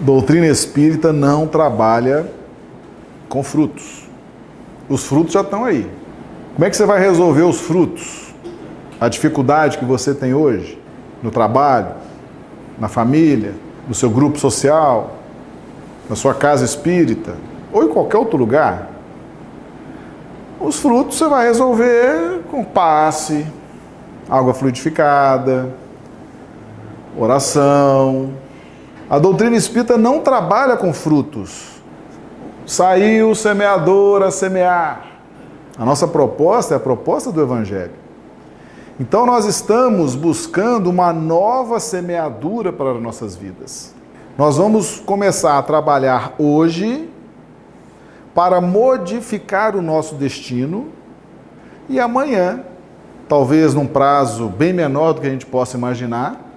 Doutrina espírita não trabalha com frutos. Os frutos já estão aí. Como é que você vai resolver os frutos? A dificuldade que você tem hoje no trabalho, na família, no seu grupo social, na sua casa espírita ou em qualquer outro lugar. Os frutos você vai resolver com passe, água fluidificada, oração. A doutrina espírita não trabalha com frutos. Saiu o semeador a semear. A nossa proposta é a proposta do Evangelho. Então nós estamos buscando uma nova semeadura para as nossas vidas. Nós vamos começar a trabalhar hoje para modificar o nosso destino e amanhã, talvez num prazo bem menor do que a gente possa imaginar,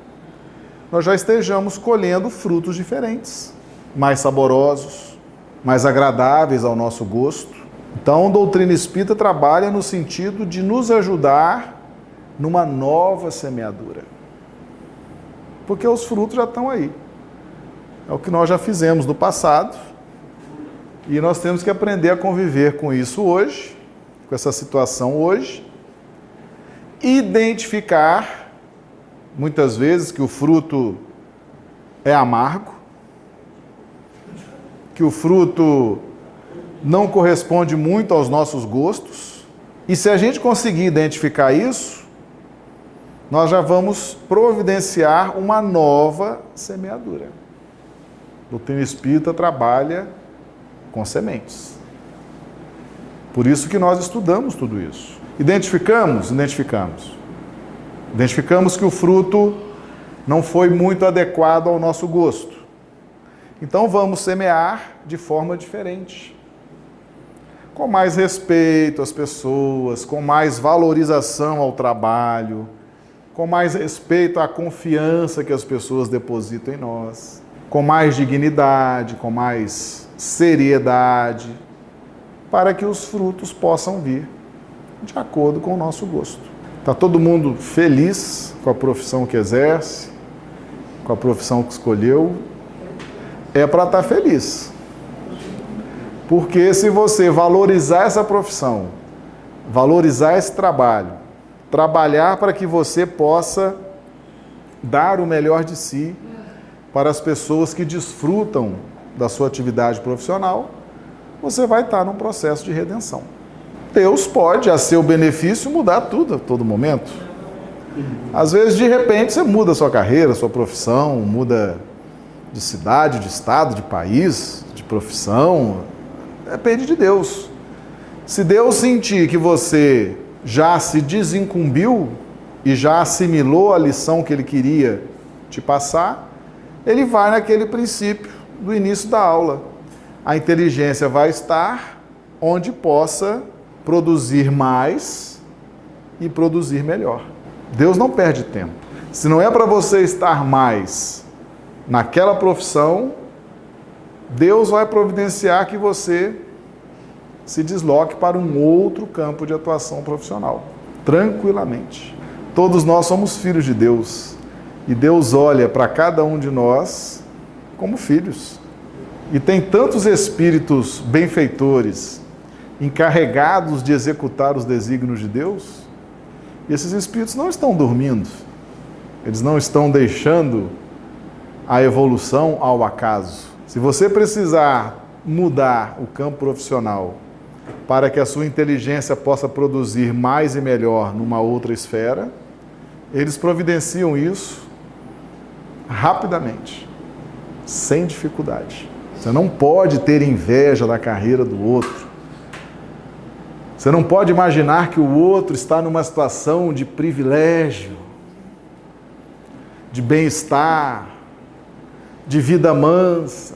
nós já estejamos colhendo frutos diferentes, mais saborosos, mais agradáveis ao nosso gosto. Então, a doutrina espírita trabalha no sentido de nos ajudar numa nova semeadura. Porque os frutos já estão aí. É o que nós já fizemos no passado e nós temos que aprender a conviver com isso hoje, com essa situação hoje, identificar muitas vezes que o fruto é amargo, que o fruto não corresponde muito aos nossos gostos. E se a gente conseguir identificar isso, nós já vamos providenciar uma nova semeadura. O doutrina espírita trabalha com sementes. Por isso que nós estudamos tudo isso. Identificamos? Identificamos. Identificamos que o fruto não foi muito adequado ao nosso gosto. Então vamos semear de forma diferente. Com mais respeito às pessoas, com mais valorização ao trabalho, com mais respeito à confiança que as pessoas depositam em nós, com mais dignidade, com mais seriedade, para que os frutos possam vir de acordo com o nosso gosto. Está todo mundo feliz com a profissão que exerce, com a profissão que escolheu? É para estar tá feliz. Porque se você valorizar essa profissão, valorizar esse trabalho, trabalhar para que você possa dar o melhor de si para as pessoas que desfrutam da sua atividade profissional, você vai estar num processo de redenção. Deus pode, a seu benefício, mudar tudo a todo momento. Às vezes, de repente, você muda sua carreira, sua profissão, muda de cidade, de estado, de país, de profissão. Depende de Deus. Se Deus sentir que você já se desincumbiu e já assimilou a lição que ele queria te passar, ele vai naquele princípio do início da aula. A inteligência vai estar onde possa produzir mais e produzir melhor. Deus não perde tempo. Se não é para você estar mais naquela profissão, Deus vai providenciar que você se desloque para um outro campo de atuação profissional, tranquilamente. Todos nós somos filhos de Deus e Deus olha para cada um de nós como filhos. E tem tantos espíritos benfeitores encarregados de executar os desígnios de Deus, e esses espíritos não estão dormindo, eles não estão deixando a evolução ao acaso. Se você precisar mudar o campo profissional para que a sua inteligência possa produzir mais e melhor numa outra esfera, eles providenciam isso rapidamente sem dificuldade. Você não pode ter inveja da carreira do outro. Você não pode imaginar que o outro está numa situação de privilégio, de bem-estar, de vida mansa.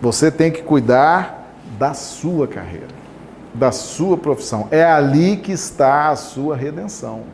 Você tem que cuidar da sua carreira, da sua profissão. É ali que está a sua redenção.